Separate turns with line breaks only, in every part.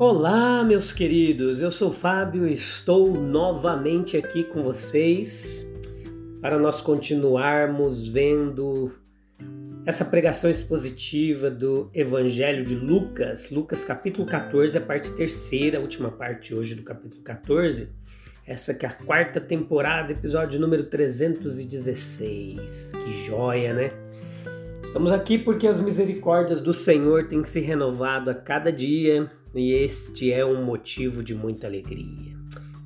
Olá, meus queridos. Eu sou Fábio e estou novamente aqui com vocês para nós continuarmos vendo essa pregação expositiva do Evangelho de Lucas, Lucas capítulo 14, a parte terceira, a última parte hoje do capítulo 14. Essa que é a quarta temporada, episódio número 316. Que joia, né? Estamos aqui porque as misericórdias do Senhor têm se renovado a cada dia e este é um motivo de muita alegria.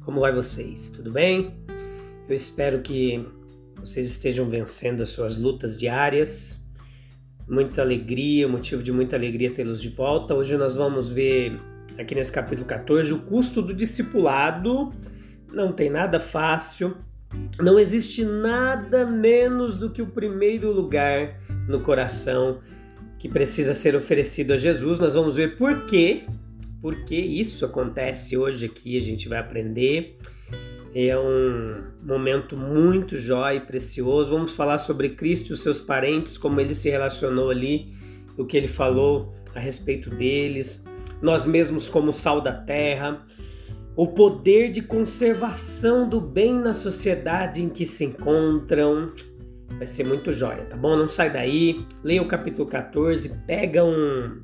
Como vai vocês? Tudo bem? Eu espero que vocês estejam vencendo as suas lutas diárias. Muita alegria, motivo de muita alegria tê-los de volta. Hoje nós vamos ver aqui nesse capítulo 14 o custo do discipulado. Não tem nada fácil. Não existe nada menos do que o primeiro lugar no coração que precisa ser oferecido a Jesus. Nós vamos ver por quê por que isso acontece hoje aqui, a gente vai aprender. É um momento muito jóia e precioso. Vamos falar sobre Cristo e os seus parentes, como ele se relacionou ali, o que ele falou a respeito deles, nós mesmos como sal da terra, o poder de conservação do bem na sociedade em que se encontram. Vai ser muito jóia, tá bom? Não sai daí, leia o capítulo 14, pega um,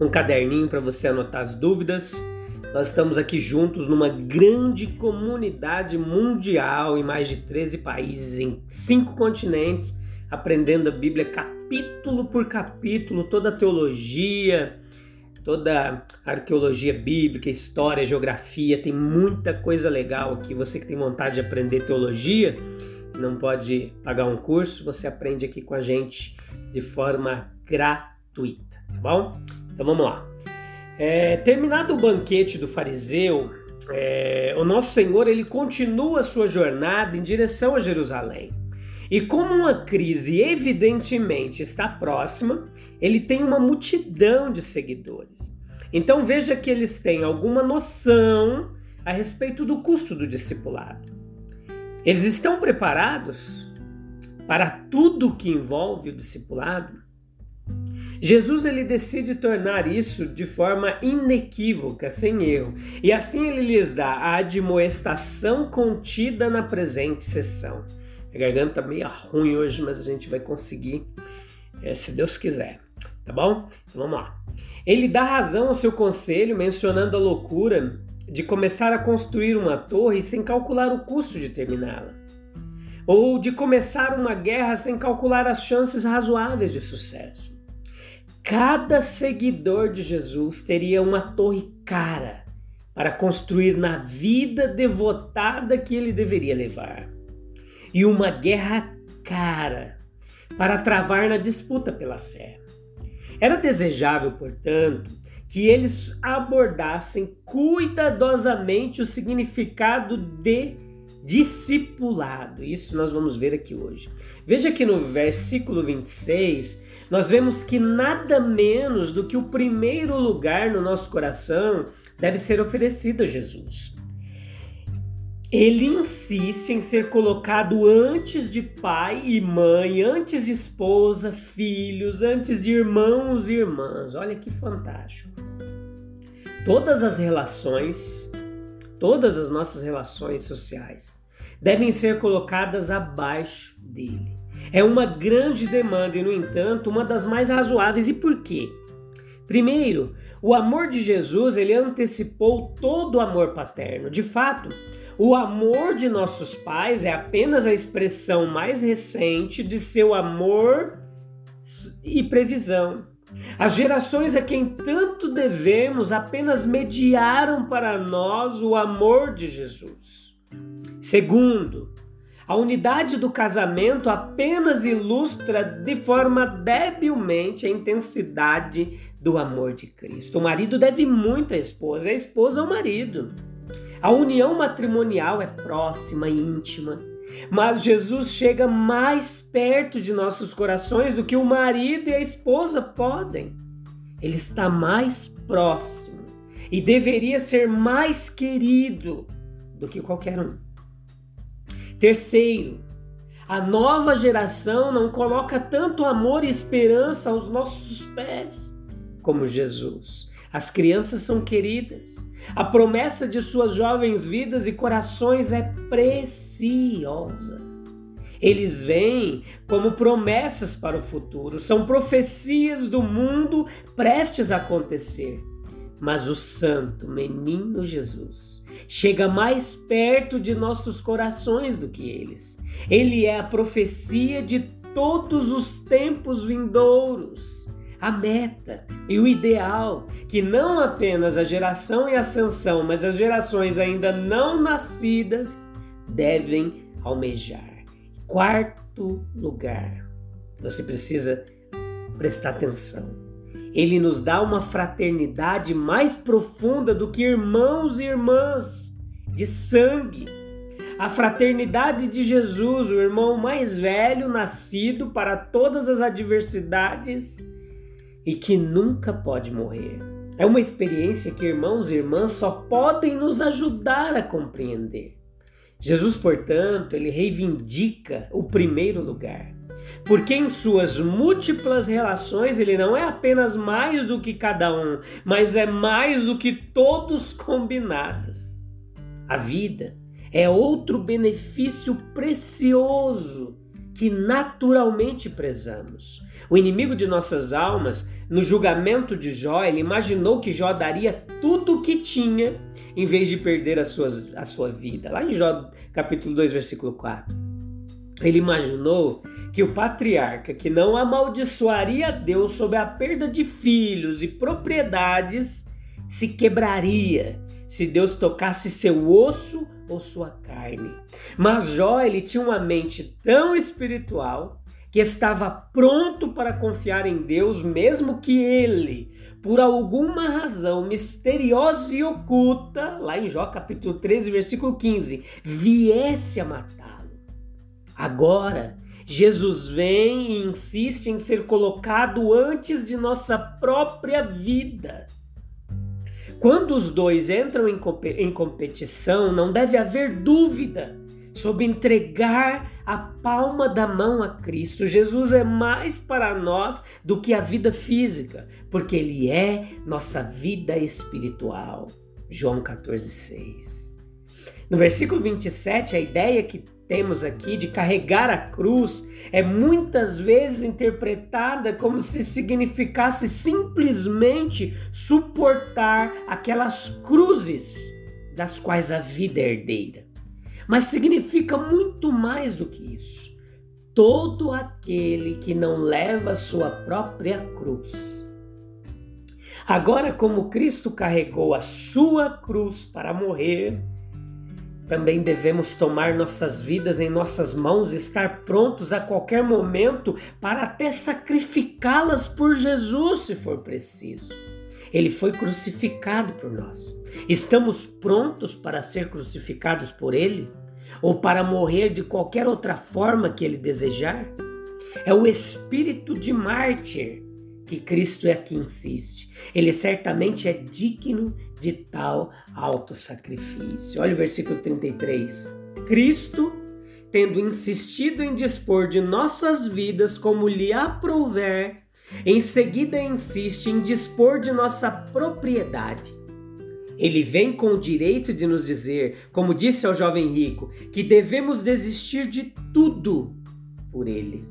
um caderninho para você anotar as dúvidas. Nós estamos aqui juntos numa grande comunidade mundial em mais de 13 países, em cinco continentes, aprendendo a Bíblia capítulo por capítulo, toda a teologia, toda a arqueologia bíblica, história, geografia, tem muita coisa legal aqui. Você que tem vontade de aprender teologia, não pode pagar um curso, você aprende aqui com a gente de forma gratuita, tá bom? Então vamos lá. É, terminado o banquete do fariseu, é, o nosso Senhor ele continua sua jornada em direção a Jerusalém. E como uma crise evidentemente está próxima, ele tem uma multidão de seguidores. Então veja que eles têm alguma noção a respeito do custo do discipulado. Eles estão preparados para tudo que envolve o discipulado? Jesus ele decide tornar isso de forma inequívoca, sem erro, e assim ele lhes dá a admoestação contida na presente sessão. A garganta meio ruim hoje, mas a gente vai conseguir, é, se Deus quiser, tá bom? Então vamos lá. Ele dá razão ao seu conselho, mencionando a loucura de começar a construir uma torre sem calcular o custo de terminá-la, ou de começar uma guerra sem calcular as chances razoáveis de sucesso. Cada seguidor de Jesus teria uma torre cara para construir na vida devotada que ele deveria levar, e uma guerra cara para travar na disputa pela fé. Era desejável, portanto, que eles abordassem cuidadosamente o significado de discipulado. Isso nós vamos ver aqui hoje. Veja que no versículo 26 nós vemos que nada menos do que o primeiro lugar no nosso coração deve ser oferecido a Jesus. Ele insiste em ser colocado antes de pai e mãe, antes de esposa, filhos, antes de irmãos e irmãs. Olha que fantástico. Todas as relações, todas as nossas relações sociais devem ser colocadas abaixo dele. É uma grande demanda e, no entanto, uma das mais razoáveis. E por quê? Primeiro, o amor de Jesus ele antecipou todo o amor paterno. De fato, o amor de nossos pais é apenas a expressão mais recente de seu amor e previsão. As gerações a quem tanto devemos apenas mediaram para nós o amor de Jesus. Segundo, A unidade do casamento apenas ilustra de forma debilmente a intensidade do amor de Cristo. O marido deve muito à esposa, a esposa ao marido. A união matrimonial é próxima e íntima, mas Jesus chega mais perto de nossos corações do que o marido e a esposa podem. Ele está mais próximo e deveria ser mais querido do que qualquer um. Terceiro, a nova geração não coloca tanto amor e esperança aos nossos pés como Jesus. As crianças são queridas. A promessa de suas jovens vidas e corações é preciosa. Eles vêm como promessas para o futuro, são profecias do mundo prestes a acontecer. Mas o Santo Menino Jesus chega mais perto de nossos corações do que eles. Ele é a profecia de todos os tempos vindouros, a meta e o ideal que não apenas a geração e ascensão, mas as gerações ainda não nascidas devem almejar. Quarto lugar, você precisa prestar atenção ele nos dá uma fraternidade mais profunda do que irmãos e irmãs de sangue. A fraternidade de Jesus, o irmão mais velho, nascido para todas as adversidades e que nunca pode morrer. É uma experiência que irmãos e irmãs só podem nos ajudar a compreender. Jesus, portanto, ele reivindica o primeiro lugar porque em suas múltiplas relações ele não é apenas mais do que cada um, mas é mais do que todos combinados. A vida é outro benefício precioso que naturalmente prezamos. O inimigo de nossas almas, no julgamento de Jó, ele imaginou que Jó daria tudo o que tinha em vez de perder a sua, a sua vida. Lá em Jó capítulo 2, versículo 4. Ele imaginou que o patriarca que não amaldiçoaria Deus sobre a perda de filhos e propriedades se quebraria se Deus tocasse seu osso ou sua carne. Mas Jó ele tinha uma mente tão espiritual que estava pronto para confiar em Deus, mesmo que ele, por alguma razão misteriosa e oculta, lá em Jó capítulo 13, versículo 15, viesse a matá-lo. Agora, Jesus vem e insiste em ser colocado antes de nossa própria vida. Quando os dois entram em, em competição, não deve haver dúvida sobre entregar a palma da mão a Cristo. Jesus é mais para nós do que a vida física, porque Ele é nossa vida espiritual. João 14,6. No versículo 27, a ideia que temos aqui de carregar a cruz é muitas vezes interpretada como se significasse simplesmente suportar aquelas cruzes das quais a vida é herdeira. Mas significa muito mais do que isso. Todo aquele que não leva sua própria cruz. Agora, como Cristo carregou a sua cruz para morrer, também devemos tomar nossas vidas em nossas mãos, estar prontos a qualquer momento para até sacrificá-las por Jesus, se for preciso. Ele foi crucificado por nós. Estamos prontos para ser crucificados por Ele? Ou para morrer de qualquer outra forma que Ele desejar? É o espírito de mártir que Cristo é que insiste. Ele certamente é digno de tal alto sacrifício. Olha o versículo 33. Cristo, tendo insistido em dispor de nossas vidas como lhe aprouver, em seguida insiste em dispor de nossa propriedade. Ele vem com o direito de nos dizer, como disse ao jovem rico, que devemos desistir de tudo por ele.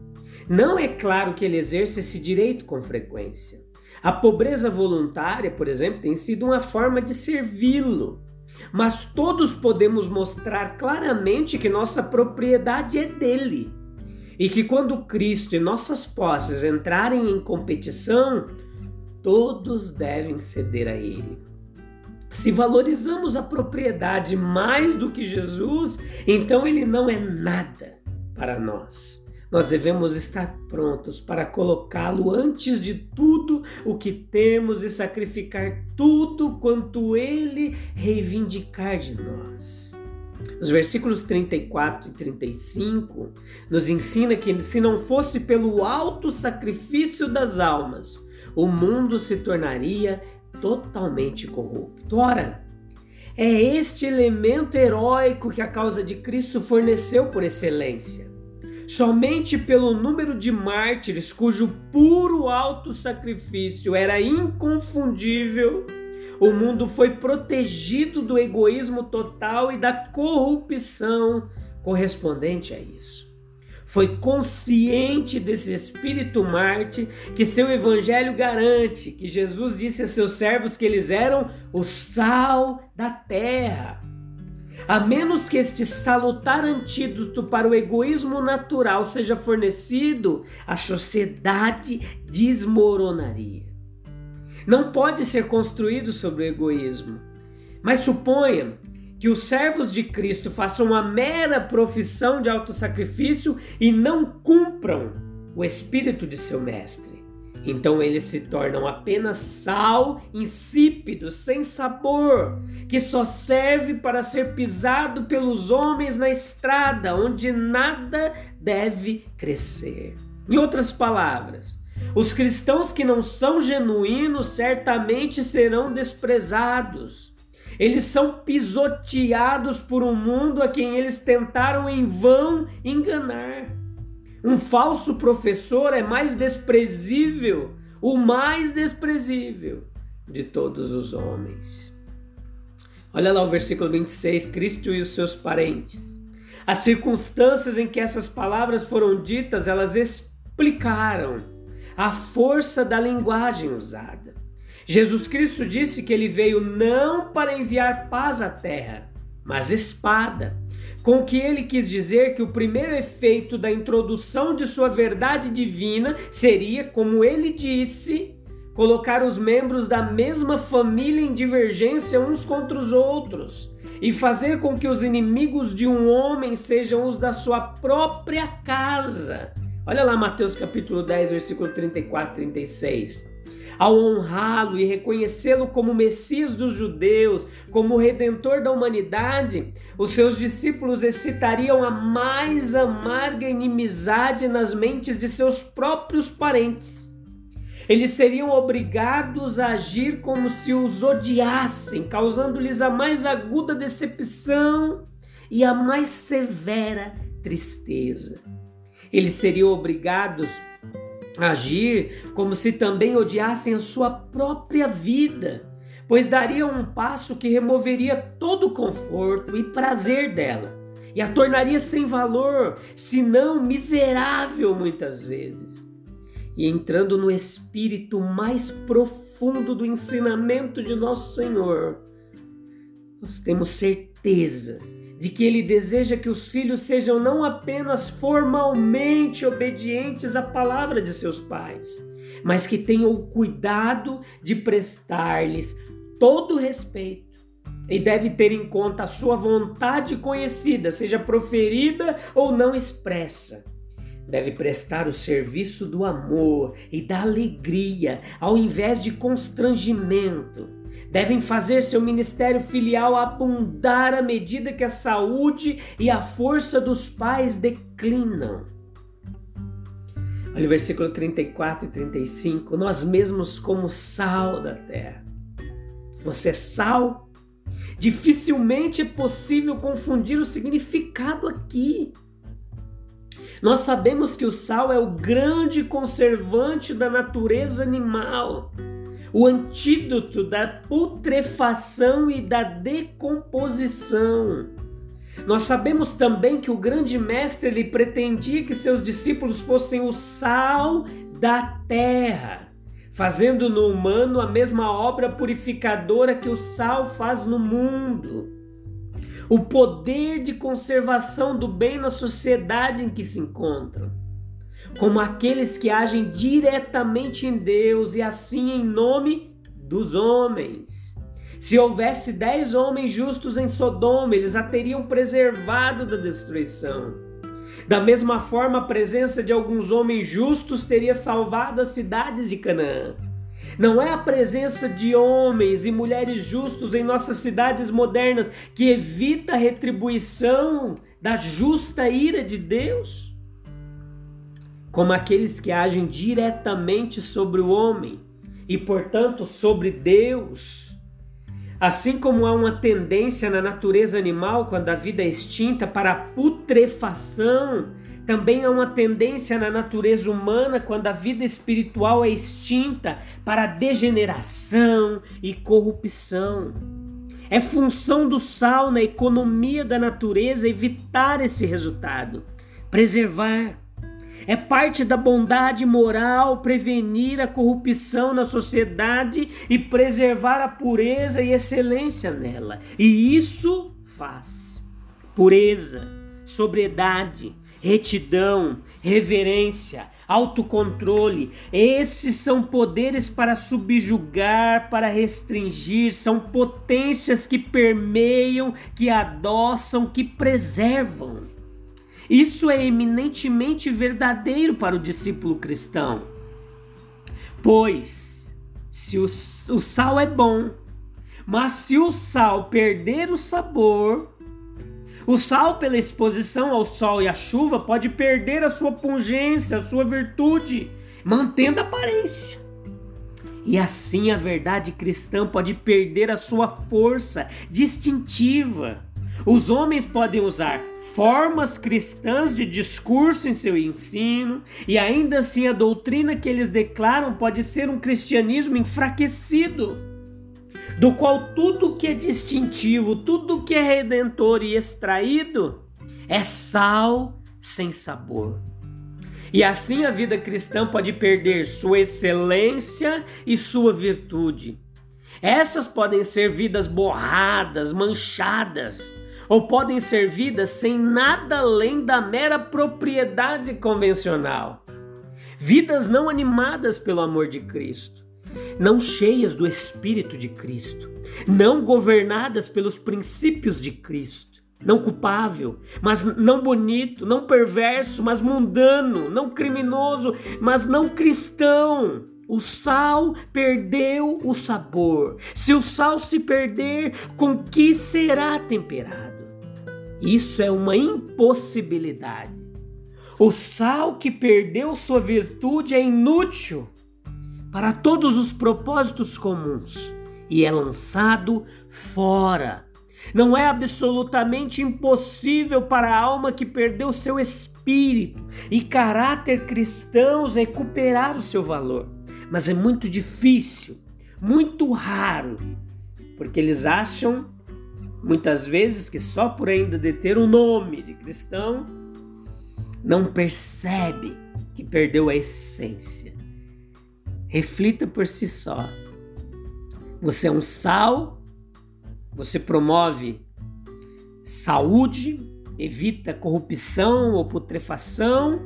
Não é claro que ele exerce esse direito com frequência. A pobreza voluntária, por exemplo, tem sido uma forma de servi-lo. Mas todos podemos mostrar claramente que nossa propriedade é dele. E que quando Cristo e nossas posses entrarem em competição, todos devem ceder a ele. Se valorizamos a propriedade mais do que Jesus, então ele não é nada para nós. Nós devemos estar prontos para colocá-lo antes de tudo o que temos e sacrificar tudo quanto ele reivindicar de nós. Os versículos 34 e 35 nos ensina que se não fosse pelo alto sacrifício das almas, o mundo se tornaria totalmente corrupto. Ora, é este elemento heróico que a causa de Cristo forneceu por excelência. Somente pelo número de mártires cujo puro alto sacrifício era inconfundível, o mundo foi protegido do egoísmo total e da corrupção correspondente a isso. Foi consciente desse espírito Marte que seu evangelho garante, que Jesus disse a seus servos que eles eram o sal da terra. A menos que este salutar antídoto para o egoísmo natural seja fornecido, a sociedade desmoronaria. Não pode ser construído sobre o egoísmo. Mas suponha que os servos de Cristo façam uma mera profissão de autossacrifício e não cumpram o espírito de seu mestre. Então eles se tornam apenas sal insípido, sem sabor, que só serve para ser pisado pelos homens na estrada, onde nada deve crescer. Em outras palavras, os cristãos que não são genuínos certamente serão desprezados. Eles são pisoteados por um mundo a quem eles tentaram em vão enganar. Um falso professor é mais desprezível, o mais desprezível de todos os homens. Olha lá o versículo 26, Cristo e os seus parentes. As circunstâncias em que essas palavras foram ditas, elas explicaram a força da linguagem usada. Jesus Cristo disse que ele veio não para enviar paz à terra, mas espada com que ele quis dizer que o primeiro efeito da introdução de sua verdade divina seria, como ele disse, colocar os membros da mesma família em divergência uns contra os outros e fazer com que os inimigos de um homem sejam os da sua própria casa. Olha lá Mateus capítulo 10, versículo 34 e 36 ao honrá-lo e reconhecê-lo como Messias dos judeus, como redentor da humanidade, os seus discípulos excitariam a mais amarga inimizade nas mentes de seus próprios parentes. Eles seriam obrigados a agir como se os odiassem, causando-lhes a mais aguda decepção e a mais severa tristeza. Eles seriam obrigados agir como se também odiassem a sua própria vida, pois dariam um passo que removeria todo o conforto e prazer dela e a tornaria sem valor, se não miserável muitas vezes. E entrando no espírito mais profundo do ensinamento de nosso Senhor, nós temos certeza de que ele deseja que os filhos sejam não apenas formalmente obedientes à palavra de seus pais, mas que tenham o cuidado de prestar-lhes todo o respeito e deve ter em conta a sua vontade conhecida, seja proferida ou não expressa. Deve prestar o serviço do amor e da alegria, ao invés de constrangimento devem fazer seu ministério filial abundar à medida que a saúde e a força dos pais declinam. Olha o versículo 34 e 35. Nós mesmos, como sal da terra. Você é sal? Dificilmente é possível confundir o significado aqui. Nós sabemos que o sal é o grande conservante da natureza animal o antídoto da putrefação e da decomposição. Nós sabemos também que o grande mestre ele pretendia que seus discípulos fossem o sal da terra, fazendo no humano a mesma obra purificadora que o sal faz no mundo. O poder de conservação do bem na sociedade em que se encontram como aqueles que agem diretamente em Deus e assim em nome dos homens. Se houvesse dez homens justos em Sodoma, eles a teriam preservado da destruição. Da mesma forma, a presença de alguns homens justos teria salvado as cidades de Canaã. Não é a presença de homens e mulheres justos em nossas cidades modernas que evita a retribuição da justa ira de Deus? Como aqueles que agem diretamente sobre o homem e, portanto, sobre Deus. Assim como há uma tendência na natureza animal quando a vida é extinta para a putrefação, também há uma tendência na natureza humana quando a vida espiritual é extinta para degeneração e corrupção. É função do sal na economia da natureza evitar esse resultado, preservar. É parte da bondade moral prevenir a corrupção na sociedade e preservar a pureza e excelência nela. E isso faz pureza, sobriedade, retidão, reverência, autocontrole. Esses são poderes para subjugar, para restringir, são potências que permeiam, que adoçam, que preservam. Isso é eminentemente verdadeiro para o discípulo cristão. Pois, se o, o sal é bom, mas se o sal perder o sabor, o sal, pela exposição ao sol e à chuva, pode perder a sua pungência, a sua virtude, mantendo a aparência. E assim a verdade cristã pode perder a sua força distintiva. Os homens podem usar formas cristãs de discurso em seu ensino, e ainda assim a doutrina que eles declaram pode ser um cristianismo enfraquecido do qual tudo que é distintivo, tudo que é redentor e extraído é sal sem sabor. E assim a vida cristã pode perder sua excelência e sua virtude. Essas podem ser vidas borradas, manchadas, ou podem ser vidas sem nada além da mera propriedade convencional. Vidas não animadas pelo amor de Cristo não cheias do Espírito de Cristo, não governadas pelos princípios de Cristo, não culpável, mas não bonito, não perverso, mas mundano, não criminoso, mas não cristão. O sal perdeu o sabor. Se o sal se perder, com que será temperado? Isso é uma impossibilidade. O sal que perdeu sua virtude é inútil para todos os propósitos comuns e é lançado fora. Não é absolutamente impossível para a alma que perdeu seu espírito e caráter cristãos recuperar o seu valor, mas é muito difícil, muito raro, porque eles acham muitas vezes que só por ainda deter o nome de cristão não percebe que perdeu a essência reflita por si só. Você é um sal, você promove saúde, evita corrupção ou putrefação,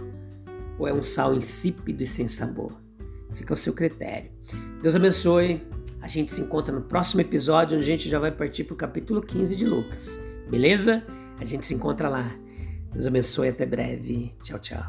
ou é um sal insípido e sem sabor? Fica ao seu critério. Deus abençoe. A gente se encontra no próximo episódio, onde a gente já vai partir para o capítulo 15 de Lucas. Beleza? A gente se encontra lá. Deus abençoe. Até breve. Tchau, tchau.